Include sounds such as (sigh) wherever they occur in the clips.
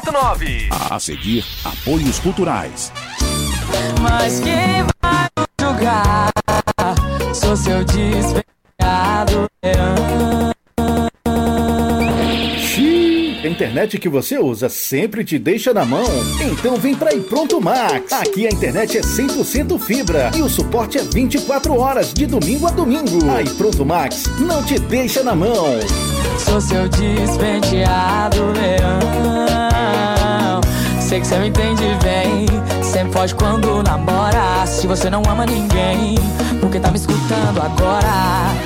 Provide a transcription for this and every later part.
91.9. A seguir, apoios culturais. Mas quem vai julgar? Sou seu despenhado A internet que você usa sempre te deixa na mão? Então vem pra Pronto Max. Aqui a internet é 100% fibra e o suporte é 24 horas de domingo a domingo. A Pronto Max não te deixa na mão. Sou seu despenteado leão. Sei que você me entende bem. Sempre foge quando namora. Se você não ama ninguém, porque tá me escutando agora.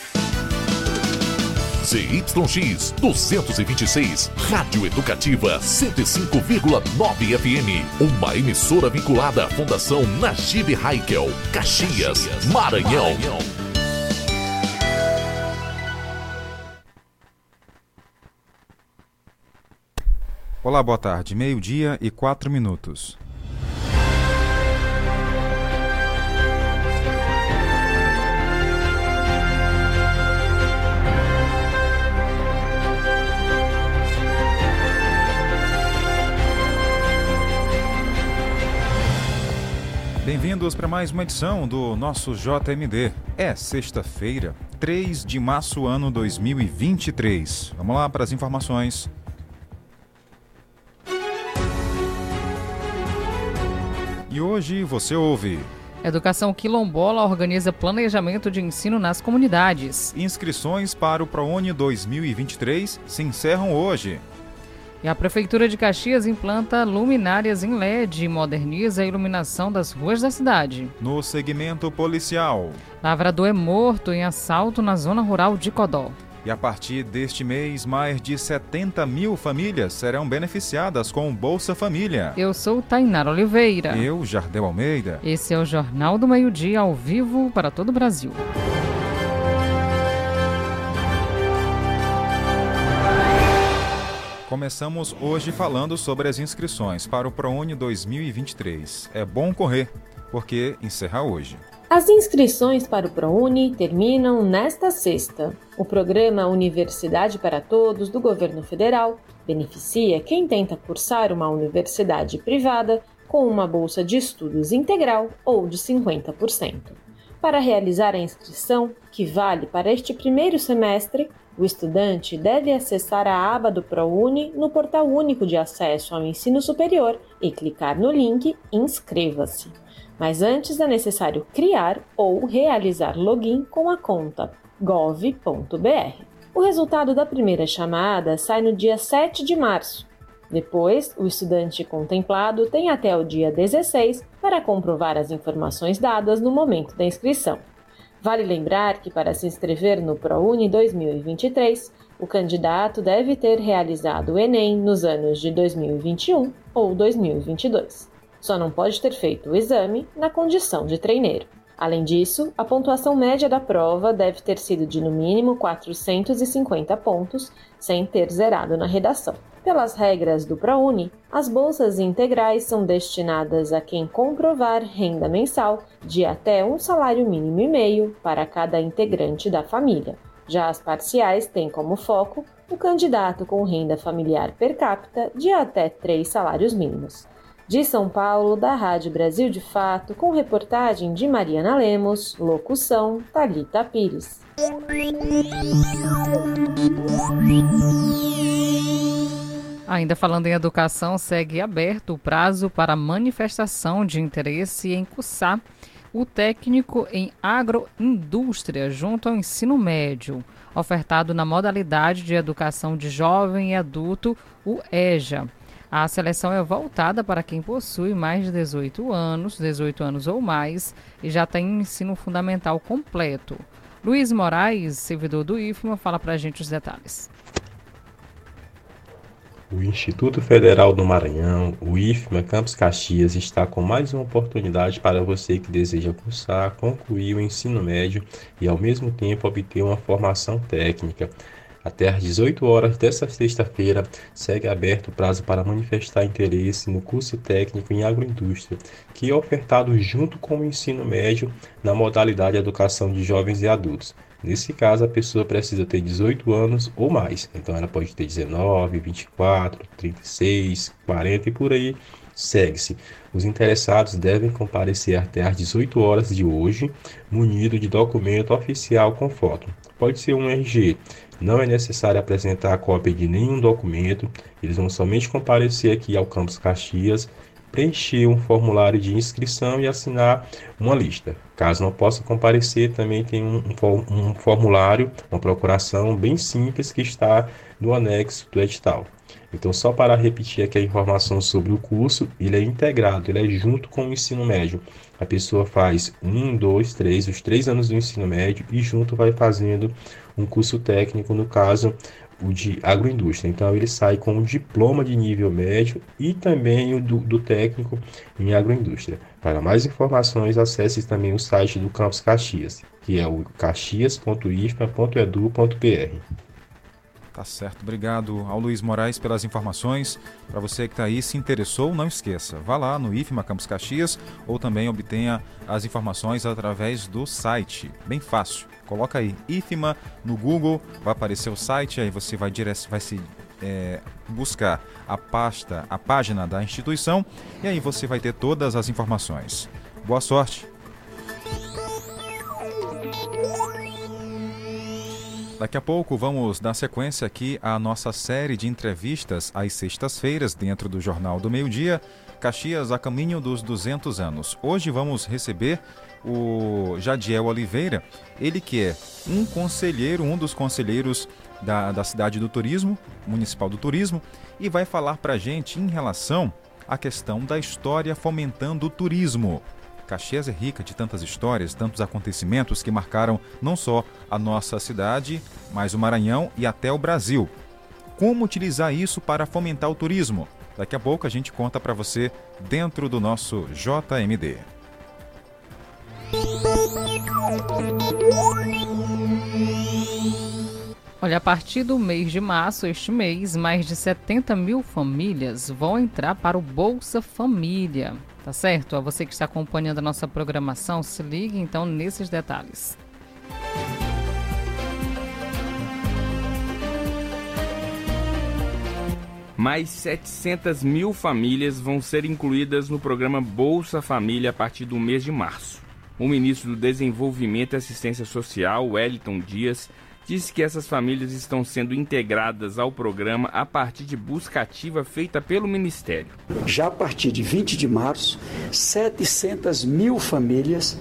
ZYX 226, Rádio Educativa 105,9 FM. Uma emissora vinculada à Fundação Najib Haikel, Caxias, Maranhão. Olá, boa tarde. Meio-dia e quatro minutos. Bem-vindos para mais uma edição do nosso JMD. É sexta-feira, 3 de março, ano 2023. Vamos lá para as informações. E hoje você ouve. Educação Quilombola organiza planejamento de ensino nas comunidades. Inscrições para o ProUni 2023 se encerram hoje. E a Prefeitura de Caxias implanta luminárias em LED e moderniza a iluminação das ruas da cidade. No segmento policial. Lavrador é morto em assalto na zona rural de Codó. E a partir deste mês, mais de 70 mil famílias serão beneficiadas com Bolsa Família. Eu sou Tainara Oliveira. Eu, Jardel Almeida. Esse é o Jornal do Meio-Dia, ao vivo para todo o Brasil. Começamos hoje falando sobre as inscrições para o ProUni 2023. É bom correr, porque encerra hoje. As inscrições para o ProUni terminam nesta sexta. O programa Universidade para Todos do governo federal beneficia quem tenta cursar uma universidade privada com uma bolsa de estudos integral ou de 50%. Para realizar a inscrição, que vale para este primeiro semestre, o estudante deve acessar a aba do ProUni no Portal Único de Acesso ao Ensino Superior e clicar no link Inscreva-se. Mas antes é necessário criar ou realizar login com a conta gov.br. O resultado da primeira chamada sai no dia 7 de março. Depois, o estudante contemplado tem até o dia 16 para comprovar as informações dadas no momento da inscrição. Vale lembrar que para se inscrever no ProUni 2023, o candidato deve ter realizado o Enem nos anos de 2021 ou 2022. Só não pode ter feito o exame na condição de treineiro. Além disso, a pontuação média da prova deve ter sido de no mínimo 450 pontos, sem ter zerado na redação. Pelas regras do ProUni, as bolsas integrais são destinadas a quem comprovar renda mensal de até um salário mínimo e meio para cada integrante da família. Já as parciais têm como foco o candidato com renda familiar per capita de até três salários mínimos. De São Paulo, da Rádio Brasil de Fato, com reportagem de Mariana Lemos, locução Talita Pires. Ainda falando em educação, segue aberto o prazo para manifestação de interesse em cursar o técnico em agroindústria junto ao ensino médio, ofertado na modalidade de educação de jovem e adulto, o EJA. A seleção é voltada para quem possui mais de 18 anos, 18 anos ou mais, e já tem ensino fundamental completo. Luiz Moraes, servidor do IFMA, fala para a gente os detalhes. O Instituto Federal do Maranhão, o IFMA Campus Caxias, está com mais uma oportunidade para você que deseja cursar, concluir o ensino médio e, ao mesmo tempo, obter uma formação técnica. Até às 18 horas desta sexta-feira, segue aberto o prazo para manifestar interesse no curso técnico em agroindústria, que é ofertado junto com o ensino médio na modalidade Educação de Jovens e Adultos. Nesse caso, a pessoa precisa ter 18 anos ou mais. Então, ela pode ter 19, 24, 36, 40 e por aí segue-se. Os interessados devem comparecer até às 18 horas de hoje, munido de documento oficial com foto. Pode ser um RG. Não é necessário apresentar a cópia de nenhum documento. Eles vão somente comparecer aqui ao Campus Caxias preencher um formulário de inscrição e assinar uma lista. Caso não possa comparecer, também tem um, um, formulário, uma procuração bem simples que está no anexo do edital. Então, só para repetir aqui a informação sobre o curso, ele é integrado, ele é junto com o ensino médio. A pessoa faz um, dois, três, os três anos do ensino médio e junto vai fazendo um curso técnico, no caso, o de agroindústria. Então ele sai com um diploma de nível médio e também o do, do técnico em agroindústria. Para mais informações, acesse também o site do Campus Caxias, que é o caxias.ifma.edu.br. Tá certo, obrigado ao Luiz Moraes pelas informações. Para você que está aí, se interessou, não esqueça, vá lá no IFMA Campus Caxias ou também obtenha as informações através do site. Bem fácil. Coloca aí IFMA no Google, vai aparecer o site, aí você vai, dire... vai se é, buscar a pasta, a página da instituição e aí você vai ter todas as informações. Boa sorte! Daqui a pouco vamos dar sequência aqui à nossa série de entrevistas às sextas-feiras dentro do Jornal do Meio Dia, Caxias a caminho dos 200 anos. Hoje vamos receber o Jadiel Oliveira, ele que é um conselheiro, um dos conselheiros da, da cidade do turismo, municipal do turismo, e vai falar para a gente em relação à questão da história fomentando o turismo. Caxias é rica de tantas histórias, tantos acontecimentos que marcaram não só a nossa cidade, mas o Maranhão e até o Brasil. Como utilizar isso para fomentar o turismo? Daqui a pouco a gente conta para você dentro do nosso JMD. Olha, a partir do mês de março, este mês, mais de 70 mil famílias vão entrar para o Bolsa Família. Tá certo? A você que está acompanhando a nossa programação, se ligue então nesses detalhes. Mais 700 mil famílias vão ser incluídas no programa Bolsa Família a partir do mês de março. O ministro do Desenvolvimento e Assistência Social, Wellington Dias, disse que essas famílias estão sendo integradas ao programa a partir de busca ativa feita pelo Ministério. Já a partir de 20 de março, 700 mil famílias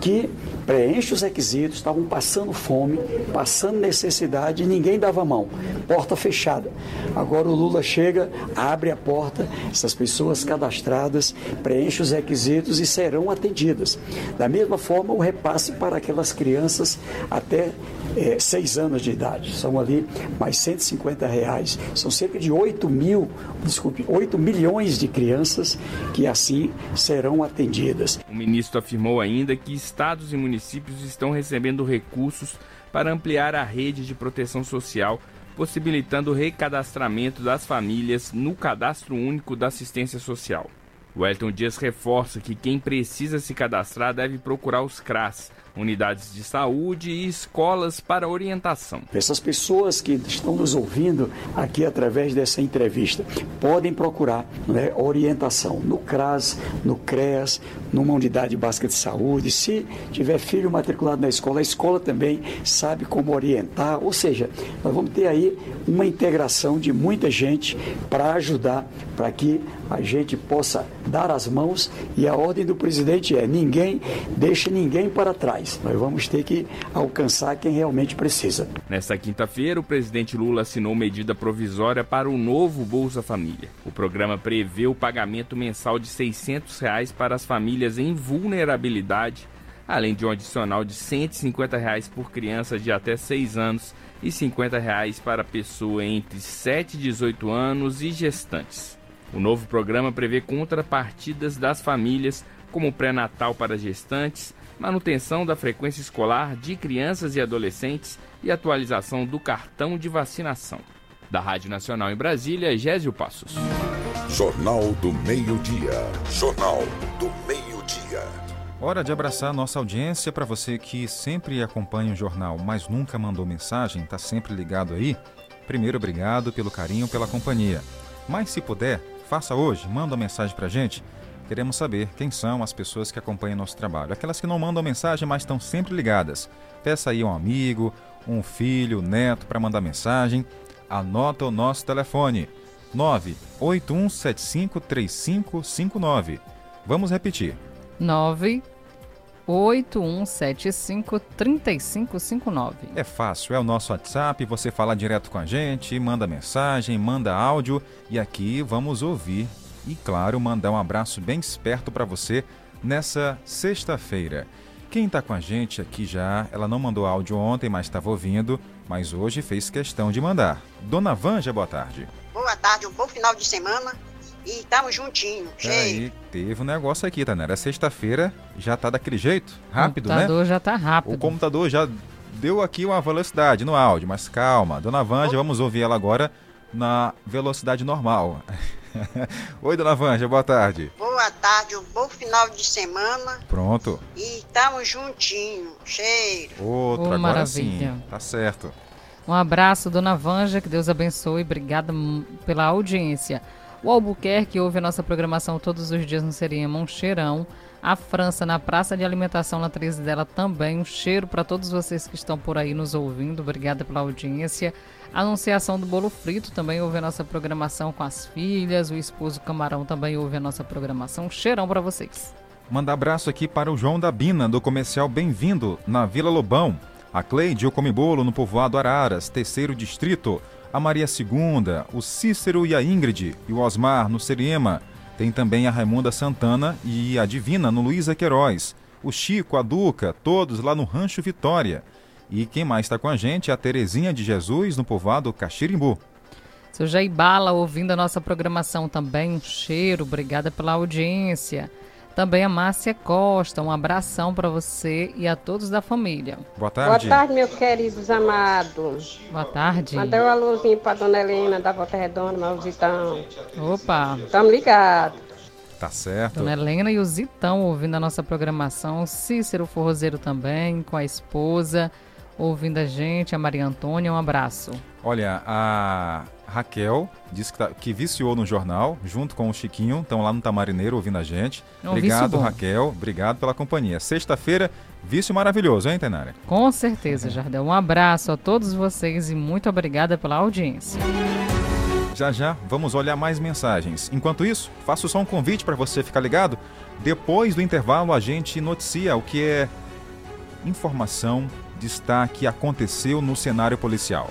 que preenchem os requisitos, estavam passando fome, passando necessidade e ninguém dava mão. Porta fechada. Agora o Lula chega, abre a porta, essas pessoas cadastradas preenchem os requisitos e serão atendidas. Da mesma forma, o repasse para aquelas crianças até é, seis anos de idade. São ali mais 150 reais. São cerca de 8 mil, desculpe, 8 milhões de crianças que assim serão atendidas. O ministro afirmou ainda que estados e municípios estão recebendo recursos para ampliar a rede de proteção social, possibilitando o recadastramento das famílias no cadastro único da assistência social. O Elton Dias reforça que quem precisa se cadastrar deve procurar os CRAS, unidades de saúde e escolas para orientação. Essas pessoas que estão nos ouvindo aqui através dessa entrevista podem procurar né, orientação no CRAS, no CREAS, numa unidade básica de saúde. Se tiver filho matriculado na escola, a escola também sabe como orientar. Ou seja, nós vamos ter aí uma integração de muita gente para ajudar para que a gente possa dar as mãos e a ordem do presidente é ninguém deixe ninguém para trás. Nós vamos ter que alcançar quem realmente precisa. Nesta quinta-feira, o presidente Lula assinou medida provisória para o novo Bolsa Família. O programa prevê o pagamento mensal de 600 reais para as famílias em vulnerabilidade, além de um adicional de 150 reais por criança de até 6 anos e 50 reais para pessoa entre 7 e 18 anos e gestantes. O novo programa prevê contrapartidas das famílias, como pré-natal para gestantes, manutenção da frequência escolar de crianças e adolescentes e atualização do cartão de vacinação. Da Rádio Nacional em Brasília, Gésio Passos. Jornal do Meio-Dia. Jornal do Meio-Dia. Hora de abraçar nossa audiência para você que sempre acompanha o jornal, mas nunca mandou mensagem, está sempre ligado aí. Primeiro, obrigado pelo carinho, pela companhia. Mas se puder, faça hoje, manda uma mensagem para a gente. Queremos saber quem são as pessoas que acompanham nosso trabalho. Aquelas que não mandam mensagem, mas estão sempre ligadas. Peça aí um amigo, um filho, neto para mandar mensagem. Anota o nosso telefone: 981753559. Vamos repetir. 981753559. É fácil, é o nosso WhatsApp, você fala direto com a gente, manda mensagem, manda áudio e aqui vamos ouvir e, claro, mandar um abraço bem esperto para você nessa sexta-feira. Quem está com a gente aqui já, ela não mandou áudio ontem, mas estava ouvindo, mas hoje fez questão de mandar. Dona Vanja, boa tarde. Boa tarde, um bom final de semana e estamos juntinhos, cheio. Aí, teve um negócio aqui, tá, né? Era sexta-feira, já tá daquele jeito, rápido, o computador né? já tá rápido. O computador já deu aqui uma velocidade no áudio, mas calma. Dona Vanja, vamos ouvir ela agora na velocidade normal. (laughs) Oi, dona Vanja, boa tarde. Boa tarde, um bom final de semana Pronto. e estamos juntinhos, cheiro. Outro, Ô, agora maravilha. sim. Tá certo. Um abraço, dona Vanja, que Deus abençoe. Obrigada pela audiência. O Albuquerque ouve a nossa programação todos os dias no Seriema, um cheirão. A França, na Praça de Alimentação, na 13 dela, também. Um cheiro para todos vocês que estão por aí nos ouvindo. Obrigada pela audiência. Anunciação do Bolo Frito também ouve a nossa programação com as filhas. O esposo Camarão também ouve a nossa programação. Cheirão para vocês. Manda abraço aqui para o João da Bina, do comercial Bem-vindo, na Vila Lobão. A Cleide, o Come Bolo, no povoado Araras, terceiro distrito. A Maria Segunda, o Cícero e a Ingrid. E o Osmar, no Seriema. Tem também a Raimunda Santana e a Divina, no Luísa Queiroz. O Chico, a Duca, todos lá no Rancho Vitória. E quem mais está com a gente é a Terezinha de Jesus, no povoado Caxirimbu. Seu Jair Bala ouvindo a nossa programação também. Um cheiro, obrigada pela audiência. Também a Márcia Costa, um abração para você e a todos da família. Boa Boa tarde. tarde, meus queridos amados. Boa tarde. Mandei uma luzinha pra dona Helena da Volta Redonda, meu visitão. Opa, Tamo ligados. Tá certo. Dona Helena e o Zitão ouvindo a nossa programação. Cícero Forrozeiro também, com a esposa, ouvindo a gente. A Maria Antônia, um abraço. Olha, a Raquel disse que, tá- que viciou no jornal, junto com o Chiquinho, estão lá no Tamarineiro ouvindo a gente. É um obrigado. Raquel. Obrigado pela companhia. Sexta-feira, vício maravilhoso, hein, Tenara? Com certeza, Jardel. Um abraço a todos vocês e muito obrigada pela audiência. Já já vamos olhar mais mensagens. Enquanto isso, faço só um convite para você ficar ligado. Depois do intervalo, a gente noticia o que é informação, destaque aconteceu no cenário policial.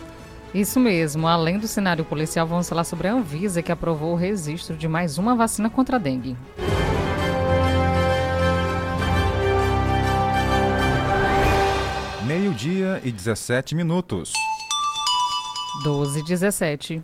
Isso mesmo, além do cenário policial, vamos falar sobre a Anvisa que aprovou o registro de mais uma vacina contra a dengue. Meio-dia e 17 minutos. 12 e 17.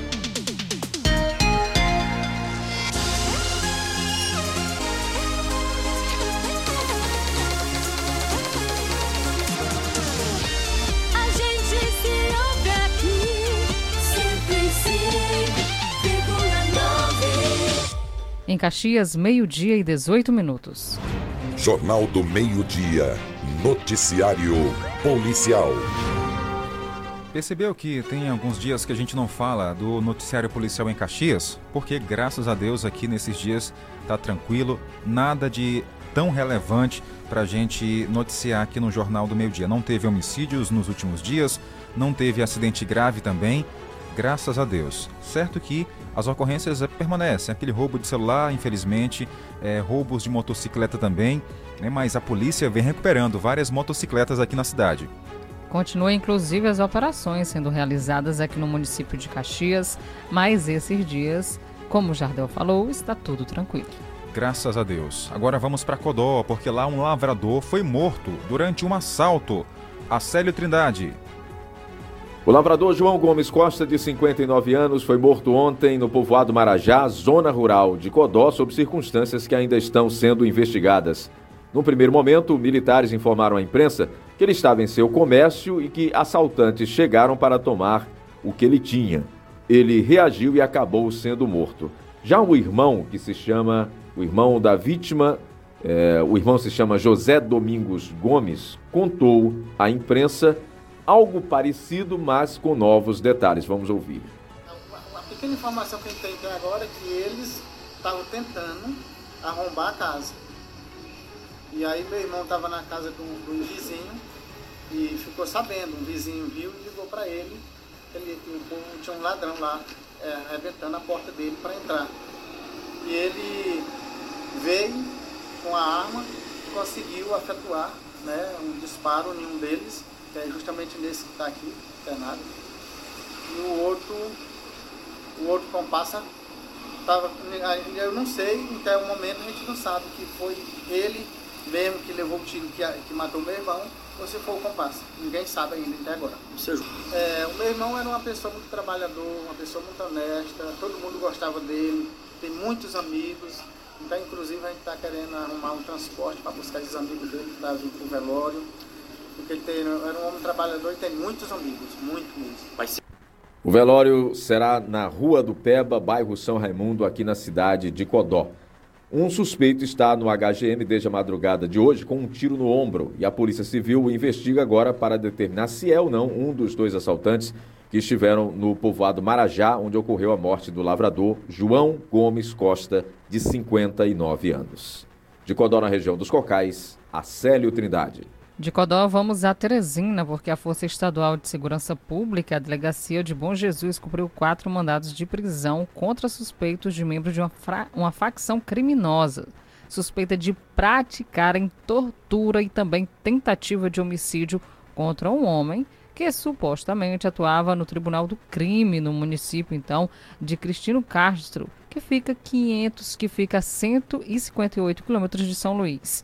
Em Caxias, meio-dia e 18 minutos. Jornal do Meio-Dia. Noticiário Policial. Percebeu que tem alguns dias que a gente não fala do noticiário policial em Caxias? Porque, graças a Deus, aqui nesses dias tá tranquilo, nada de tão relevante para a gente noticiar aqui no Jornal do Meio Dia. Não teve homicídios nos últimos dias, não teve acidente grave também, graças a Deus. Certo que as ocorrências eh, permanecem, aquele roubo de celular, infelizmente, eh, roubos de motocicleta também, né, mas a polícia vem recuperando várias motocicletas aqui na cidade. Continua inclusive as operações sendo realizadas aqui no município de Caxias, mas esses dias, como o Jardel falou, está tudo tranquilo. Graças a Deus. Agora vamos para Codó, porque lá um lavrador foi morto durante um assalto. Acélio Trindade. O lavrador João Gomes Costa, de 59 anos, foi morto ontem no povoado Marajá, zona rural de Codó, sob circunstâncias que ainda estão sendo investigadas. No primeiro momento, militares informaram à imprensa que ele estava em seu comércio e que assaltantes chegaram para tomar o que ele tinha. Ele reagiu e acabou sendo morto. Já o irmão, que se chama, o irmão da vítima, é, o irmão se chama José Domingos Gomes, contou à imprensa algo parecido, mas com novos detalhes. Vamos ouvir. A pequena informação que a gente tem agora é que eles estavam tentando arrombar a casa. E aí meu irmão estava na casa de um, vizinho e ficou sabendo, um vizinho viu e ligou para ele, ele tinha um ladrão lá é, arrebentando a porta dele para entrar. E ele veio com a arma e conseguiu efetuar né, um disparo em um deles, que é justamente nesse que está aqui, internado. E o outro, o outro comparsa tava, eu não sei, até o momento a gente não sabe que foi ele mesmo que levou o tiro que, que matou meu irmão, ou se foi o comparsa. Ninguém sabe ainda até agora. É, o meu irmão era uma pessoa muito trabalhador, uma pessoa muito honesta, todo mundo gostava dele, tem muitos amigos. Então, inclusive, a gente está querendo arrumar um transporte para buscar esses amigos dele para vir para o velório. Porque ele tem, era um homem trabalhador e tem muitos amigos, muito mesmo. O velório será na Rua do Peba, bairro São Raimundo, aqui na cidade de Codó. Um suspeito está no HGM desde a madrugada de hoje com um tiro no ombro e a Polícia Civil investiga agora para determinar se é ou não um dos dois assaltantes que estiveram no povoado Marajá, onde ocorreu a morte do lavrador João Gomes Costa, de 59 anos. De Codó, na região dos Cocais, Acélio Trindade. De Codó, vamos a Teresina, porque a Força Estadual de Segurança Pública, a Delegacia de Bom Jesus, cumpriu quatro mandados de prisão contra suspeitos de membros de uma, uma facção criminosa, suspeita de praticarem tortura e também tentativa de homicídio contra um homem que supostamente atuava no Tribunal do Crime no município, então, de Cristino Castro, que fica 500, que fica a 158 quilômetros de São Luís.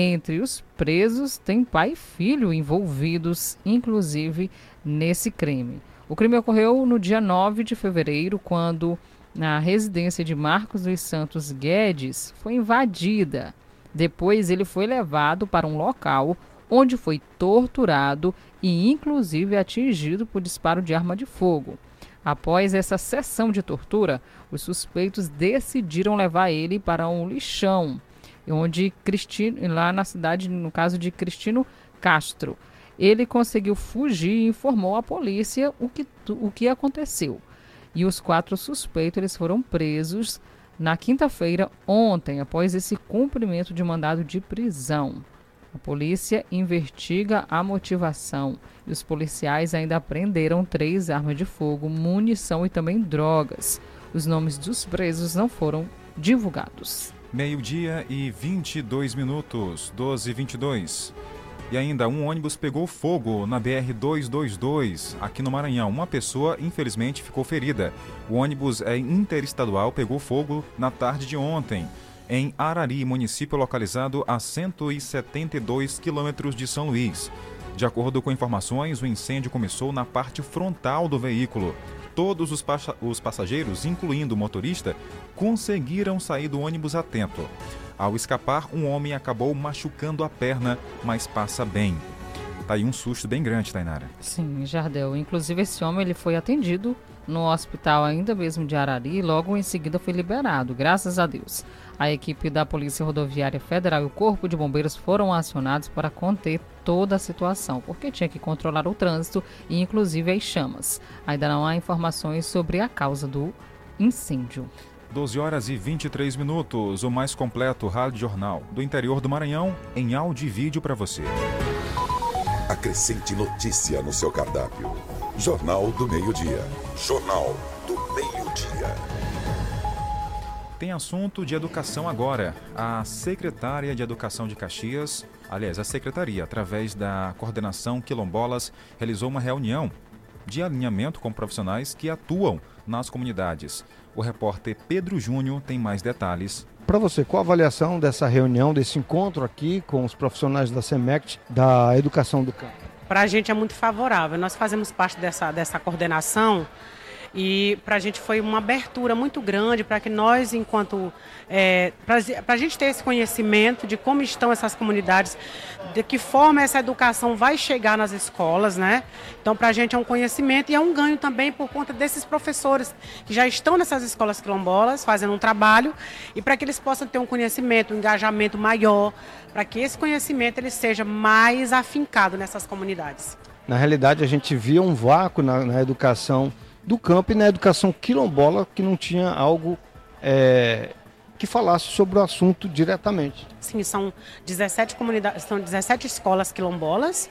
Entre os presos, tem pai e filho envolvidos, inclusive, nesse crime. O crime ocorreu no dia 9 de fevereiro, quando a residência de Marcos dos Santos Guedes foi invadida. Depois, ele foi levado para um local onde foi torturado e, inclusive, atingido por disparo de arma de fogo. Após essa sessão de tortura, os suspeitos decidiram levar ele para um lixão, onde Cristino, lá na cidade, no caso de Cristino Castro. Ele conseguiu fugir e informou à polícia o que, o que aconteceu. E os quatro suspeitos eles foram presos na quinta-feira, ontem, após esse cumprimento de mandado de prisão. A polícia investiga a motivação e os policiais ainda apreenderam três armas de fogo, munição e também drogas. Os nomes dos presos não foram divulgados. Meio-dia e 22 minutos, 12 e 22. E ainda, um ônibus pegou fogo na BR-222, aqui no Maranhão. Uma pessoa, infelizmente, ficou ferida. O ônibus é interestadual pegou fogo na tarde de ontem, em Arari, município localizado a 172 quilômetros de São Luís. De acordo com informações, o incêndio começou na parte frontal do veículo. Todos os, os passageiros, incluindo o motorista, conseguiram sair do ônibus a tempo. Ao escapar, um homem acabou machucando a perna, mas passa bem. Tá aí um susto bem grande, Tainara. Sim, Jardel. Inclusive, esse homem ele foi atendido no hospital ainda mesmo de Arari e logo em seguida foi liberado, graças a Deus. A equipe da Polícia Rodoviária Federal e o Corpo de Bombeiros foram acionados para conter toda a situação, porque tinha que controlar o trânsito e inclusive as chamas. Ainda não há informações sobre a causa do incêndio. 12 horas e 23 minutos, o mais completo rádio jornal do interior do Maranhão em áudio e vídeo para você. Acrescente notícia no seu cardápio. Jornal do Meio-Dia. Jornal do Meio-Dia. Tem assunto de educação agora. A secretária de Educação de Caxias, aliás, a secretaria, através da coordenação Quilombolas, realizou uma reunião de alinhamento com profissionais que atuam nas comunidades. O repórter Pedro Júnior tem mais detalhes. Para você, qual a avaliação dessa reunião, desse encontro aqui com os profissionais da SEMECT, da educação do campo? Para a gente é muito favorável. Nós fazemos parte dessa, dessa coordenação e para a gente foi uma abertura muito grande para que nós, enquanto. É, para a gente ter esse conhecimento de como estão essas comunidades, de que forma essa educação vai chegar nas escolas, né? Então, para a gente é um conhecimento e é um ganho também por conta desses professores que já estão nessas escolas quilombolas fazendo um trabalho e para que eles possam ter um conhecimento, um engajamento maior, para que esse conhecimento ele seja mais afincado nessas comunidades. Na realidade, a gente via um vácuo na, na educação do campo e na educação quilombola que não tinha algo é, que falasse sobre o assunto diretamente. Sim, são 17 comunidades, são 17 escolas quilombolas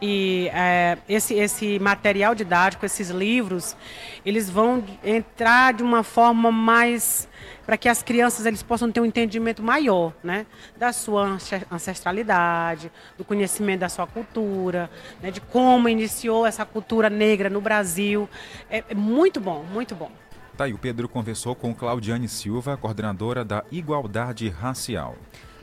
e é, esse, esse material didático, esses livros, eles vão entrar de uma forma mais para que as crianças eles possam ter um entendimento maior, né, da sua ance- ancestralidade, do conhecimento da sua cultura, né, de como iniciou essa cultura negra no Brasil. É, é muito bom, muito bom. Tá aí, o Pedro conversou com Claudiane Silva, coordenadora da Igualdade Racial.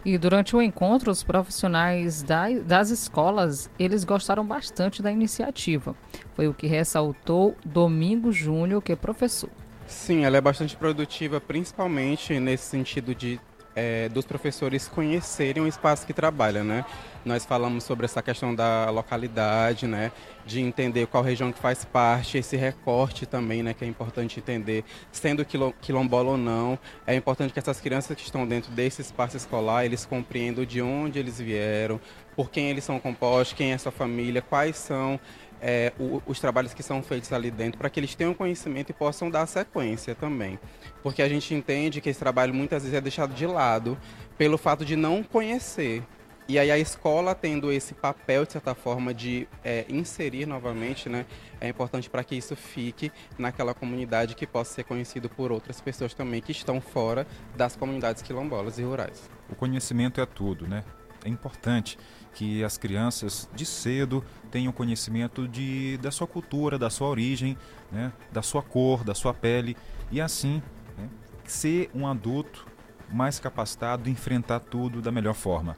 E durante o encontro, os profissionais da- das escolas, eles gostaram bastante da iniciativa. Foi o que ressaltou Domingo Júnior, que é professor. Sim, ela é bastante produtiva, principalmente nesse sentido de eh, dos professores conhecerem o espaço que trabalha, né? Nós falamos sobre essa questão da localidade, né? De entender qual região que faz parte, esse recorte também, né? Que é importante entender, sendo quilo- quilombola ou não. É importante que essas crianças que estão dentro desse espaço escolar, eles compreendam de onde eles vieram, por quem eles são compostos, quem é sua família, quais são é, o- os trabalhos que são feitos ali dentro, para que eles tenham conhecimento e possam dar sequência também. Porque a gente entende que esse trabalho muitas vezes é deixado de lado pelo fato de não conhecer. E aí a escola tendo esse papel, de certa forma, de é, inserir novamente, né, é importante para que isso fique naquela comunidade que possa ser conhecido por outras pessoas também que estão fora das comunidades quilombolas e rurais. O conhecimento é tudo, né? É importante que as crianças de cedo tenham conhecimento de, da sua cultura, da sua origem, né? da sua cor, da sua pele e assim né? ser um adulto mais capacitado, enfrentar tudo da melhor forma.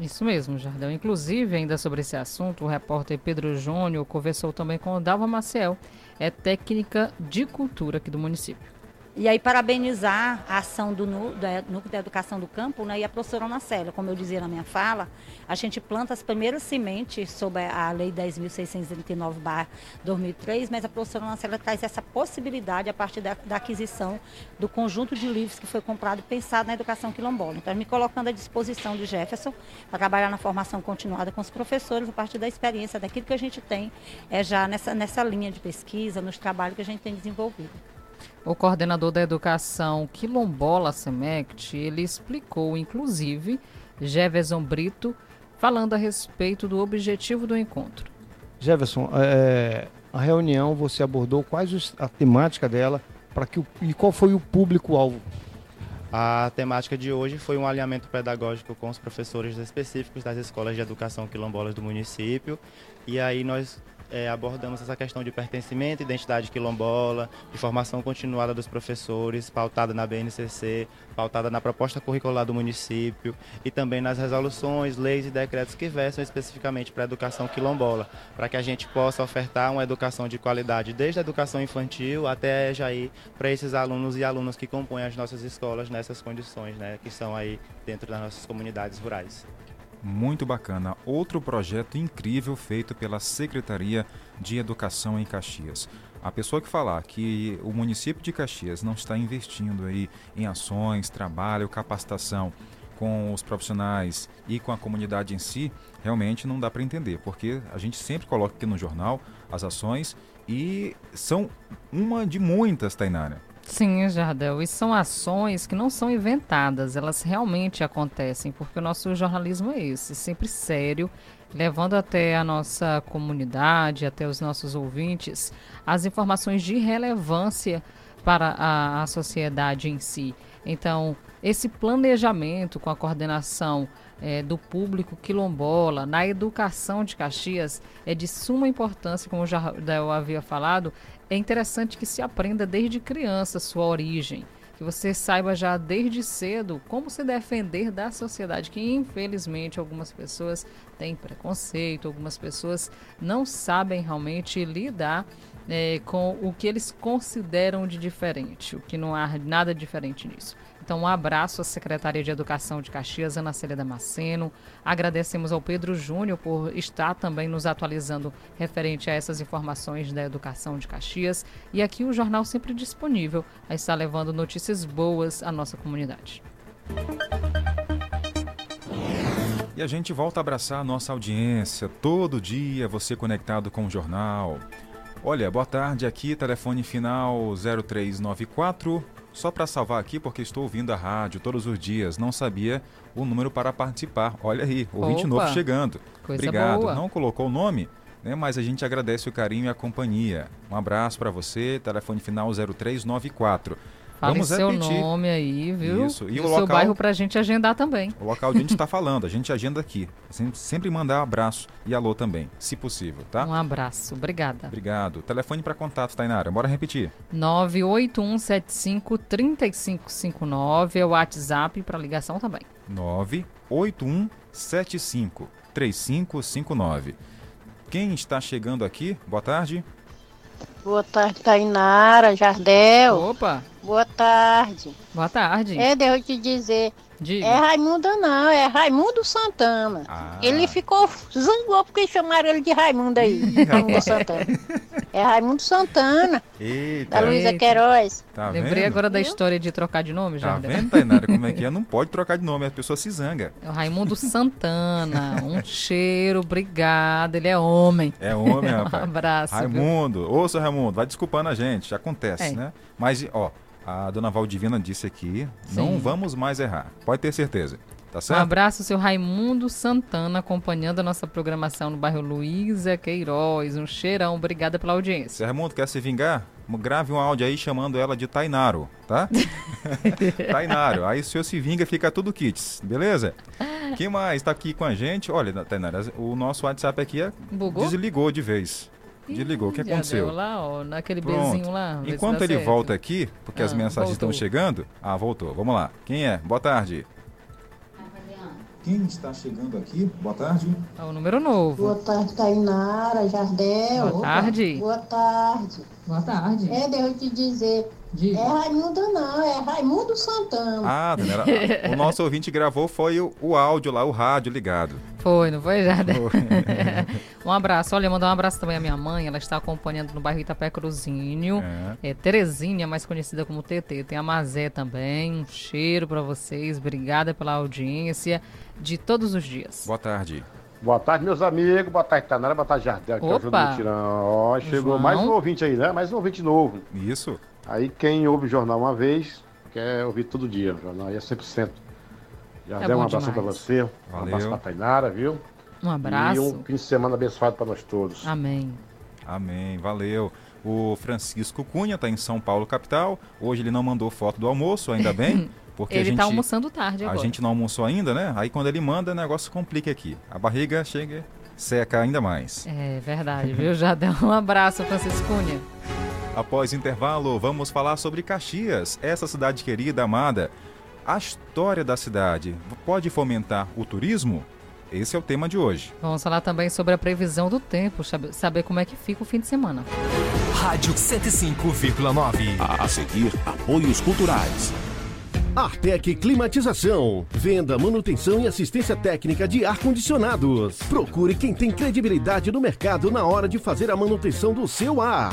Isso mesmo, Jardel. Inclusive, ainda sobre esse assunto, o repórter Pedro Júnior conversou também com o Dalva Maciel, é técnica de cultura aqui do município. E aí, parabenizar a ação do Núcleo da Educação do Campo né, e a professora Ana Célia. Como eu dizia na minha fala, a gente planta as primeiras sementes sob a Lei 10.639-2003, mas a professora Ana Célia traz essa possibilidade a partir da, da aquisição do conjunto de livros que foi comprado e pensado na educação quilombola. Então, me colocando à disposição de Jefferson para trabalhar na formação continuada com os professores a partir da experiência, daquilo que a gente tem é, já nessa, nessa linha de pesquisa, nos trabalhos que a gente tem desenvolvido. O coordenador da educação quilombola SEMECT, ele explicou, inclusive, Jefferson Brito, falando a respeito do objetivo do encontro. Jefferson, é, a reunião você abordou quais a temática dela para que e qual foi o público-alvo? A temática de hoje foi um alinhamento pedagógico com os professores específicos das escolas de educação quilombolas do município. E aí nós eh, abordamos essa questão de pertencimento, identidade quilombola, de formação continuada dos professores, pautada na BNCC, pautada na proposta curricular do município e também nas resoluções, leis e decretos que versam especificamente para a educação quilombola, para que a gente possa ofertar uma educação de qualidade desde a educação infantil até já ir para esses alunos e alunas que compõem as nossas escolas nessas condições, né, que são aí dentro das nossas comunidades rurais. Muito bacana. Outro projeto incrível feito pela Secretaria de Educação em Caxias. A pessoa que falar que o município de Caxias não está investindo aí em ações, trabalho, capacitação com os profissionais e com a comunidade em si, realmente não dá para entender, porque a gente sempre coloca aqui no jornal as ações e são uma de muitas, Tainara. Sim, Jardel, e são ações que não são inventadas, elas realmente acontecem, porque o nosso jornalismo é esse, sempre sério, levando até a nossa comunidade, até os nossos ouvintes, as informações de relevância para a, a sociedade em si. Então, esse planejamento com a coordenação eh, do público quilombola na educação de Caxias é de suma importância, como já eu havia falado, é interessante que se aprenda desde criança sua origem, que você saiba já desde cedo como se defender da sociedade, que infelizmente algumas pessoas têm preconceito, algumas pessoas não sabem realmente lidar eh, com o que eles consideram de diferente, o que não há nada diferente nisso. Então, um abraço à Secretaria de Educação de Caxias, Ana Célia Damasceno. Agradecemos ao Pedro Júnior por estar também nos atualizando referente a essas informações da educação de Caxias. E aqui o jornal sempre disponível a estar levando notícias boas à nossa comunidade. E a gente volta a abraçar a nossa audiência. Todo dia você conectado com o jornal. Olha, boa tarde aqui, telefone final 0394. Só para salvar aqui, porque estou ouvindo a rádio todos os dias, não sabia o número para participar. Olha aí, ouvinte Opa, novo chegando. coisa Obrigado. boa. Não colocou o nome, né? Mas a gente agradece o carinho e a companhia. Um abraço para você, telefone final 0394. Fale Vamos seu repetir. nome aí, viu? Isso. E o o seu local- bairro para a gente agendar também. O local onde a gente está falando, a gente agenda aqui. Sempre, sempre mandar abraço e alô também, se possível, tá? Um abraço, obrigada. Obrigado. Telefone para contato, Tainara. Bora repetir. 981753559 é o WhatsApp para ligação também. 981753559. Quem está chegando aqui? Boa tarde. Boa tarde, Tainara, Jardel. Opa! Boa tarde. Boa tarde. É, deixa eu te dizer. Diga. É Raimundo não, é Raimundo Santana. Ah. Ele ficou, zangou porque chamaram ele de Raimundo aí. Raimundo Santana. É Raimundo Santana, Eita. da Luísa. Queiroz. Tá Lembrei vendo? agora da história de trocar de nome, Tá Jardel. vendo, Tainara, como é que é? Não pode trocar de nome, a pessoa se zanga. É o Raimundo Santana. Um (laughs) cheiro, obrigado. Ele é homem. É homem, (laughs) Um rapaz. abraço. viu? Raimundo. Ô, seu Raimundo, vai desculpando a gente, acontece, É. né? Mas, ó, a dona Valdivina disse aqui, não Sim. vamos mais errar. Pode ter certeza. Tá Um certo? abraço, seu Raimundo Santana, acompanhando a nossa programação no bairro Luísa Queiroz. Um cheirão, obrigada pela audiência. Se Raimundo quer se vingar, grave um áudio aí chamando ela de Tainaro, tá? (laughs) Tainaro. Aí o senhor se vinga, fica tudo kits, beleza? Quem mais tá aqui com a gente? Olha, Tainara, o nosso WhatsApp aqui é- Bugou? desligou de vez. Desligou. O que aconteceu? deu lá, ó, naquele Pronto. bezinho lá. Enquanto ele certo. volta aqui, porque as Ah, mensagens estão voltou. chegando. Ah, voltou. Vamos lá. Quem é? Boa tarde. Quem está chegando aqui? Boa tarde. É o número novo. Boa tarde, Tainara, Jardel. Boa tarde. Boa tarde. Boa tarde. É, deixa eu te dizer. É Raimundo não, é Raimundo Santana. Ah, Daniela, o nosso ouvinte gravou foi o, o áudio lá, o rádio ligado. Foi, não foi, Jardel? (laughs) um abraço. Olha, mandar um abraço também à minha mãe. Ela está acompanhando no bairro Itapé Cruzinho. É. Terezinha, mais conhecida como TT. Tem a Mazé também. Um cheiro para vocês. Obrigada pela audiência de todos os dias. Boa tarde. Boa tarde, meus amigos. Boa tarde, Tanara. Boa tarde, Jardel. Que Opa. no tirão. Ó, chegou João. mais um ouvinte aí, né? Mais um ouvinte novo. Isso. Aí quem ouve o jornal uma vez, quer ouvir todo dia. O jornal aí é 100%. Jardel, bom um abração pra demais. você. Um Valeu. abraço pra Tainara, viu? Um abraço. E um fim de semana abençoado pra nós todos. Amém. Amém, valeu. O Francisco Cunha está em São Paulo, capital. Hoje ele não mandou foto do almoço, ainda bem. (laughs) Porque Ele a gente, tá almoçando tarde A agora. gente não almoçou ainda, né? Aí quando ele manda, o negócio complica aqui. A barriga chega, seca ainda mais. É verdade, viu, Jardel? Um abraço, Francisco Cunha. Após intervalo, vamos falar sobre Caxias, essa cidade querida, amada. A história da cidade pode fomentar o turismo? Esse é o tema de hoje. Vamos falar também sobre a previsão do tempo, sabe- saber como é que fica o fim de semana. Rádio 105,9. A seguir, apoios culturais. Artec Climatização. Venda, manutenção e assistência técnica de ar-condicionados. Procure quem tem credibilidade no mercado na hora de fazer a manutenção do seu ar.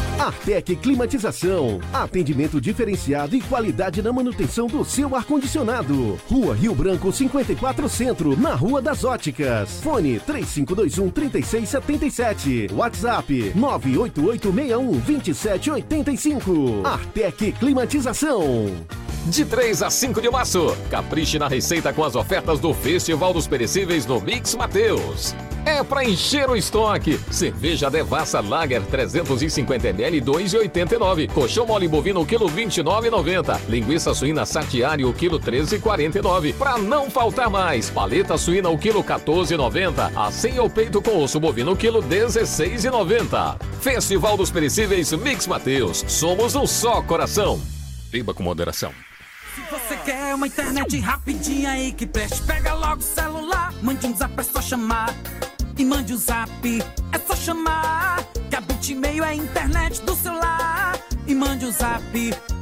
Artec Climatização. Atendimento diferenciado e qualidade na manutenção do seu ar-condicionado. Rua Rio Branco 54 Centro, na Rua das Óticas. Fone 3521-3677. WhatsApp 98861-2785. Artec Climatização. De 3 a 5 de março, capriche na receita com as ofertas do Festival dos Perecíveis no Mix Mateus. É pra encher o estoque. Cerveja Devassa Lager 350ml 2,89. Colchão mole bovino quilo 29,90. Linguiça suína Satiari o quilo 13,49. Pra não faltar mais, paleta suína o quilo 14,90. Assim o peito com osso bovino quilo 16,90. Festival dos Perecíveis Mix Mateus. Somos um só coração. Beba com moderação. Se você quer uma internet rapidinha aí que preste, pega logo o celular. Mande um zap, é só chamar. E mande o zap, é só chamar. Que a Bitmail é a internet do celular. E mande o zap,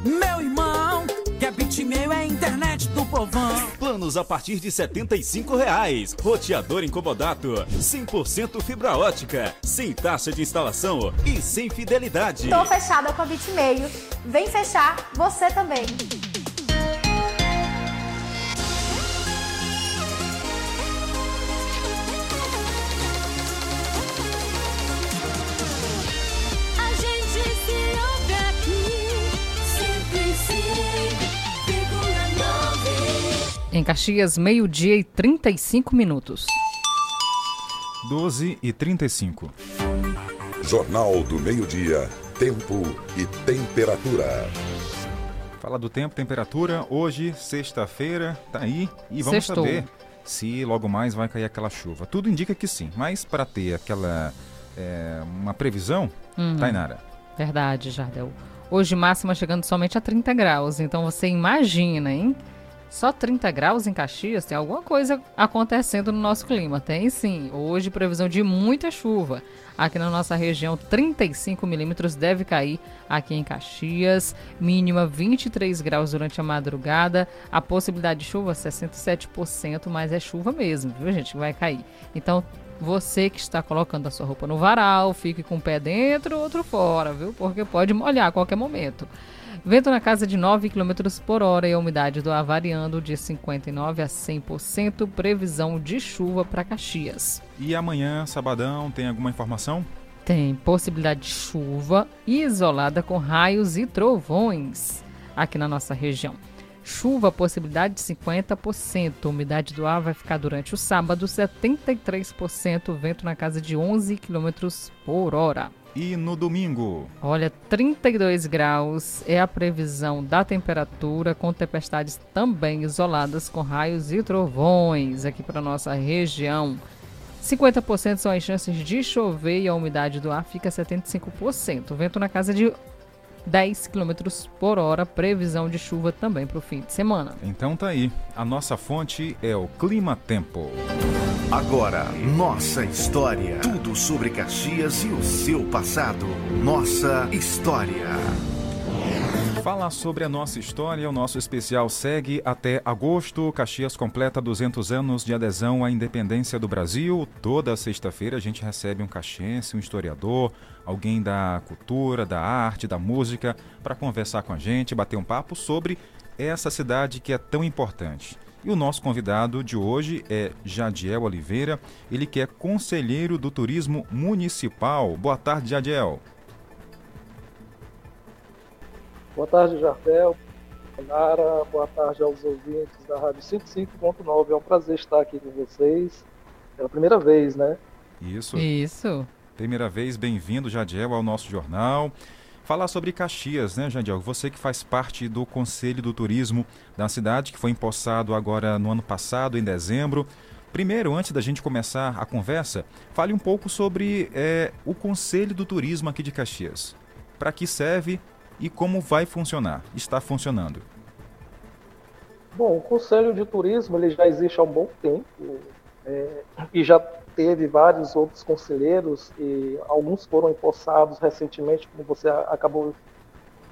meu irmão. Que a Bitmail é a internet do povão. Planos a partir de 75 reais. Roteador incomodato. 100% fibra ótica. Sem taxa de instalação e sem fidelidade. Tô fechada com a Bitmeio. Vem fechar você também. Em Caxias, meio-dia e 35 minutos. 12 e 35. Jornal do Meio-Dia. Tempo e temperatura. Fala do tempo, temperatura. Hoje, sexta-feira, tá aí. E vamos Sextou. saber se logo mais vai cair aquela chuva. Tudo indica que sim, mas para ter aquela. é, uma previsão, Uhum. Tainara. Verdade, Jardel. Hoje máxima chegando somente a 30 graus, então você imagina, hein? Só 30 graus em Caxias, tem alguma coisa acontecendo no nosso clima. Tem sim. Hoje previsão de muita chuva. Aqui na nossa região, 35 milímetros deve cair aqui em Caxias. Mínima 23 graus durante a madrugada. A possibilidade de chuva 67%, mas é chuva mesmo, viu gente? Vai cair. Então você que está colocando a sua roupa no varal, fique com o pé dentro, outro fora, viu? Porque pode molhar a qualquer momento. Vento na casa de 9 km por hora e a umidade do ar variando de 59% a 100%. Previsão de chuva para Caxias. E amanhã, sabadão, tem alguma informação? Tem possibilidade de chuva isolada com raios e trovões aqui na nossa região. Chuva, possibilidade de 50%. Umidade do ar vai ficar durante o sábado 73%. Vento na casa de 11 km por hora. E no domingo? Olha, 32 graus é a previsão da temperatura, com tempestades também isoladas com raios e trovões aqui para nossa região. 50% são as chances de chover e a umidade do ar fica 75%. Vento na casa de 10 km por hora, previsão de chuva também para o fim de semana. Então tá aí. A nossa fonte é o Clima Tempo. Agora, nossa história. Tudo sobre Caxias e o seu passado. Nossa história. Falar sobre a nossa história, o nosso especial segue até agosto. Caxias completa 200 anos de adesão à independência do Brasil. Toda sexta-feira a gente recebe um caxiense, um historiador, alguém da cultura, da arte, da música, para conversar com a gente, bater um papo sobre essa cidade que é tão importante. E o nosso convidado de hoje é Jadiel Oliveira, ele que é conselheiro do turismo municipal. Boa tarde, Jadiel. Boa tarde, Jardel, Nara, boa tarde aos ouvintes da Rádio 55.9. É um prazer estar aqui com vocês. Pela primeira vez, né? Isso. Isso. Primeira vez, bem-vindo, Jadiel, ao nosso jornal. Falar sobre Caxias, né, Jadiel? Você que faz parte do Conselho do Turismo da cidade, que foi empossado agora no ano passado, em dezembro. Primeiro, antes da gente começar a conversa, fale um pouco sobre é, o Conselho do Turismo aqui de Caxias. Para que serve e como vai funcionar? Está funcionando? Bom, o Conselho de Turismo ele já existe há um bom tempo é, e já teve vários outros conselheiros e alguns foram empossados recentemente, como você acabou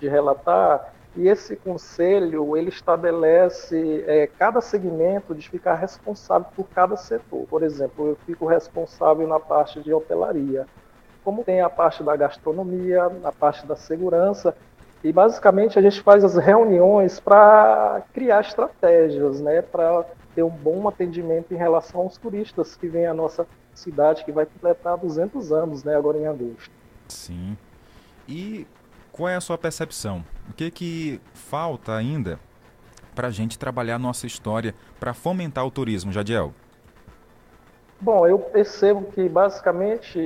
de relatar. E esse conselho ele estabelece é, cada segmento de ficar responsável por cada setor. Por exemplo, eu fico responsável na parte de hotelaria, como tem a parte da gastronomia, a parte da segurança e basicamente a gente faz as reuniões para criar estratégias, né, para ter um bom atendimento em relação aos turistas que vêm à nossa cidade, que vai completar 200 anos, né, agora em agosto. Sim. E qual é a sua percepção? O que que falta ainda para a gente trabalhar nossa história para fomentar o turismo, Jadiel? Bom, eu percebo que basicamente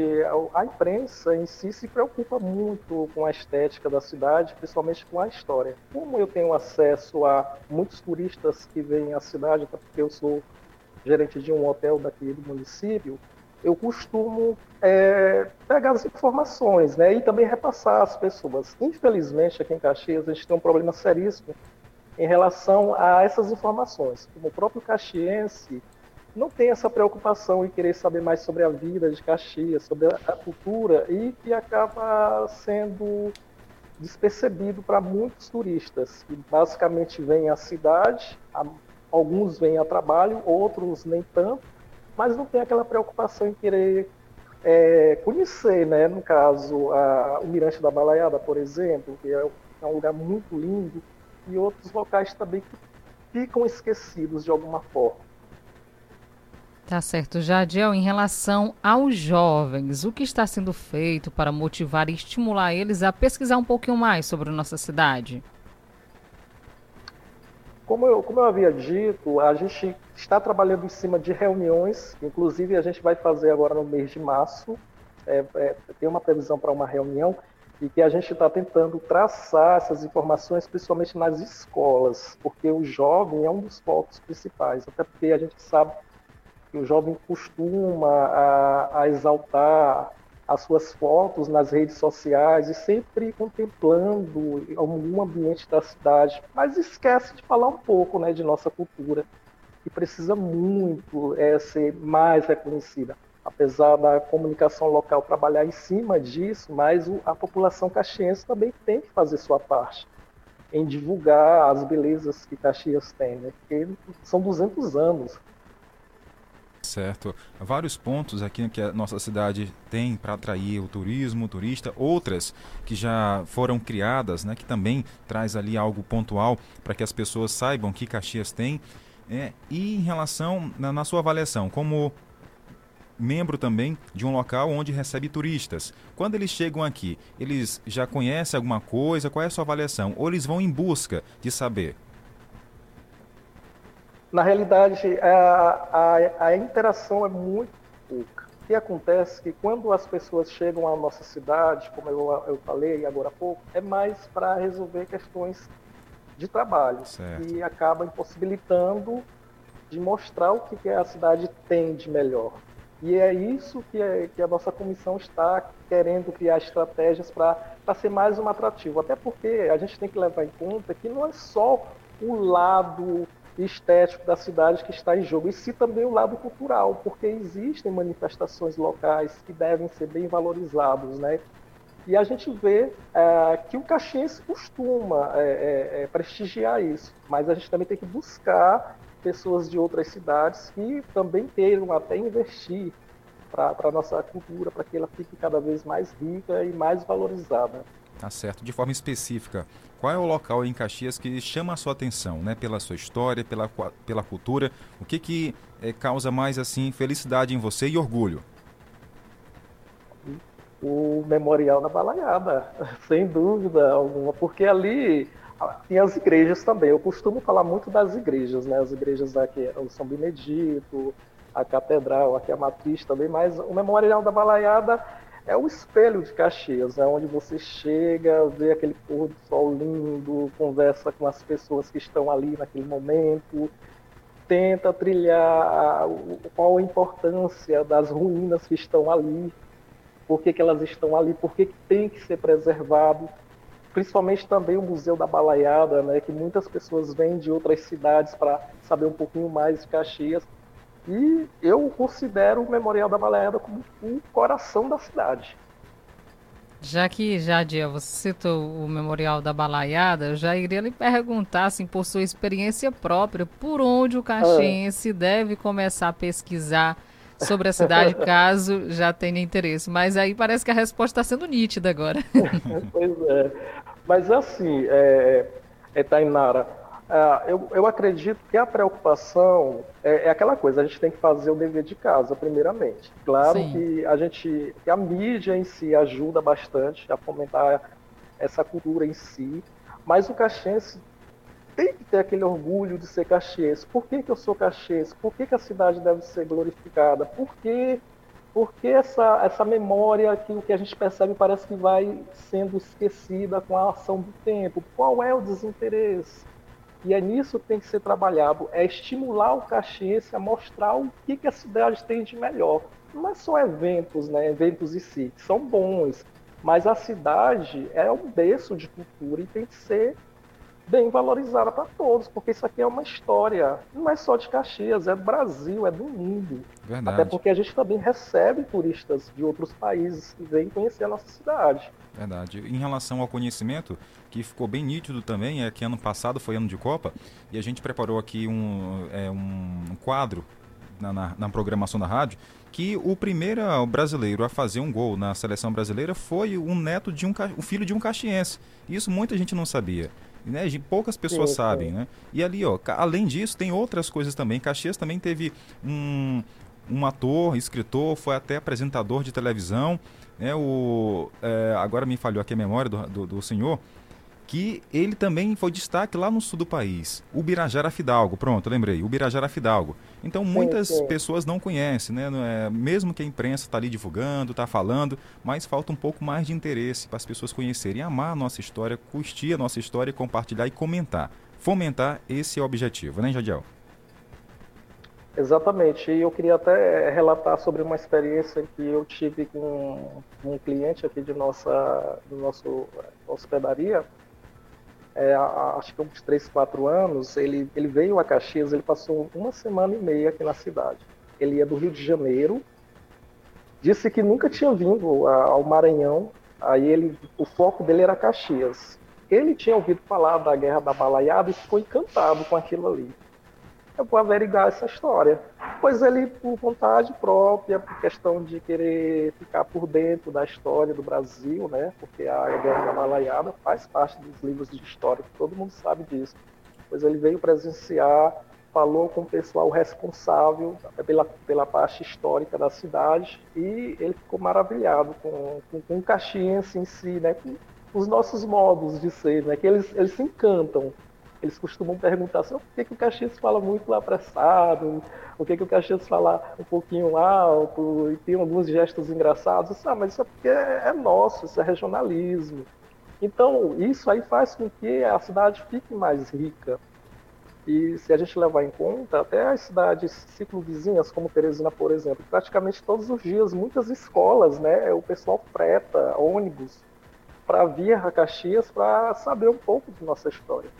a, imprensa em si se preocupa muito com a estética da cidade, principalmente com a história. Como eu tenho acesso a muitos turistas que vêm à cidade, até porque eu sou gerente de um hotel daqui do município, eu costumo é, pegar as informações né, e também repassar às pessoas. Infelizmente, aqui em Caxias, a gente tem um problema seríssimo em relação a essas informações. Como o próprio caxiense não tem essa preocupação em querer saber mais sobre a vida de Caxias, sobre a cultura, e que acaba sendo despercebido para muitos turistas, que basicamente vêm à cidade, alguns vêm a trabalho, outros nem tanto, mas não tem aquela preocupação em querer é, conhecer, né? no caso, a, o Mirante da Balaiada, por exemplo, que é, é um lugar muito lindo, e outros locais também que ficam esquecidos de alguma forma. Tá certo. Jadiel, em relação aos jovens, o que está sendo feito para motivar e estimular eles a pesquisar um pouquinho mais sobre a nossa cidade? Como eu, como eu havia dito, a gente está trabalhando em cima de reuniões, inclusive a gente vai fazer agora no mês de março, é, é, tem uma previsão para uma reunião, e que a gente está tentando traçar essas informações, principalmente nas escolas, porque o jovem é um dos focos principais, até porque a gente sabe que o jovem costuma a, a exaltar as suas fotos nas redes sociais e sempre contemplando algum ambiente da cidade, mas esquece de falar um pouco né, de nossa cultura, que precisa muito é, ser mais reconhecida. Apesar da comunicação local trabalhar em cima disso, mas a população caxiense também tem que fazer sua parte em divulgar as belezas que Caxias tem, né? porque são 200 anos Certo. Vários pontos aqui que a nossa cidade tem para atrair o turismo, o turista, outras que já foram criadas, né, que também traz ali algo pontual para que as pessoas saibam que Caxias tem. É, e em relação, na, na sua avaliação, como membro também de um local onde recebe turistas. Quando eles chegam aqui, eles já conhecem alguma coisa? Qual é a sua avaliação? Ou eles vão em busca de saber? Na realidade, a, a, a, interação é muito pouca. O que acontece é que quando as pessoas chegam à nossa cidade, como eu, eu falei agora há pouco, é mais para resolver questões de trabalho Certo. e acaba impossibilitando de mostrar o que que a cidade tem de melhor. E é isso que, é- que a nossa comissão está querendo criar estratégias para ser mais um atrativo. Até porque a gente tem que levar em conta que não é só o lado estético da cidade que está em jogo, e sim também o lado cultural, porque existem manifestações locais que devem ser bem valorizados, né? E a gente vê eh, que o caxiense costuma eh, eh, eh, prestigiar isso, mas a gente também tem que buscar pessoas de outras cidades que também queiram até investir para a nossa cultura, para que ela fique cada vez mais rica e mais valorizada. Tá certo. De forma específica, qual é o local em Caxias que chama a sua atenção, né? Pela sua história, pela, pela cultura? O que que eh, causa mais, assim, felicidade em você e orgulho? o Memorial da Balaiada, (laughs) sem dúvida alguma, porque ali ah, tem as igrejas também. Eu costumo falar muito das igrejas, né? As igrejas aqui, o São Benedito, a Catedral, aqui a Matriz também, mas o Memorial da Balaiada é o espelho de Caxias, é onde você chega, vê aquele pôr do sol lindo, conversa com as pessoas que estão ali naquele momento, tenta trilhar qual a importância das ruínas que estão ali, por que, que elas estão ali, por que, que tem que ser preservado. Principalmente também o Museu da Balaiada, né, que muitas pessoas vêm de outras cidades para saber um pouquinho mais de Caxias. E eu considero o Memorial da Balaiada como o coração da cidade. Já que, Jadia, você citou o Memorial da Balaiada, eu já iria lhe perguntar, assim, por sua experiência própria, por onde o caxiense deve começar a pesquisar sobre a cidade, (laughs) caso já tenha interesse. Mas aí parece que a resposta está sendo nítida agora. (laughs) pois é. Mas assim, é, é, Tainara, ah, eu, eu acredito que a preocupação é, é aquela coisa, a gente tem que fazer o dever de casa, primeiramente. Claro Sim. que a gente, que a mídia em si ajuda bastante a fomentar essa cultura em si, mas o caxiense tem que ter aquele orgulho de ser caxiense. Por que, que eu sou caxiense? Por que, que a cidade deve ser glorificada? Por que, por que essa, essa memória que o que a gente percebe parece que vai sendo esquecida com a ação do tempo? Qual é o desinteresse? E é nisso que tem que ser trabalhado, é estimular o caxiense a mostrar o que, que a cidade tem de melhor. Não é só eventos, né? eventos em si, que são bons, mas a cidade é um berço de cultura e tem que ser bem valorizada para todos, porque isso aqui é uma história, não é só de Caxias, é do Brasil, é do mundo. Verdade. Até porque a gente também recebe turistas de outros países que vêm conhecer a nossa cidade. Verdade. Em relação ao conhecimento, que ficou bem nítido também, é que ano passado foi ano de Copa, e a gente preparou aqui um, é, um quadro na, na- na programação da rádio, que o primeiro brasileiro a fazer um gol na seleção brasileira foi um neto de um, o filho de um caxiense. Isso muita gente não sabia. Né? Poucas pessoas Sim, sim. sabem, né? E ali, ó, além disso, tem outras coisas também. Caxias também teve um, um ator, escritor, foi até apresentador de televisão, né? O, é, agora me falhou aqui a memória do, do, do senhor, que ele também foi destaque lá no sul do país. O Birajara Fidalgo, pronto, lembrei, o Birajara Fidalgo. Então muitas sim. pessoas não conhecem, né? É- mesmo que a imprensa está ali divulgando, está falando, mas falta um pouco mais de interesse para as pessoas conhecerem, amar a nossa história, curtir a nossa história, compartilhar e comentar. Fomentar, esse é o objetivo, né, Jadiel? Exatamente. E eu queria até relatar sobre uma experiência que eu tive com um cliente aqui de nossa do nosso hospedaria. É, acho que uns 3, 4 anos, ele, ele veio a Caxias, ele passou uma semana e meia aqui na cidade. Ele é do Rio de Janeiro, disse que nunca tinha vindo ao Maranhão, aí ele, o foco dele era Caxias. Ele tinha ouvido falar da Guerra da Balaiada e ficou encantado com aquilo ali eu vou averiguar essa história. Pois ele, por vontade própria, por questão de querer ficar por dentro da história do Brasil, né? Porque a Guerra da Balaiada faz parte dos livros de história, todo mundo sabe disso. Pois ele veio presenciar, falou com o pessoal responsável pela, pela parte histórica da cidade e ele ficou maravilhado com, com, com o caxiense em si, né? Com os nossos modos de ser, né? Que eles, eles se encantam eles costumam perguntar assim, por que, que o Caxias fala muito apressado, por que, que o Caxias fala um pouquinho alto e tem alguns gestos engraçados. Ah, mas isso é porque é nosso, isso é regionalismo. Então, isso aí faz com que a cidade fique mais rica. E se a gente levar em conta, até as cidades ciclovizinhas, como Teresina, por exemplo, praticamente todos os dias, muitas escolas, né, o pessoal freta ônibus para vir a Caxias para saber um pouco de nossa história.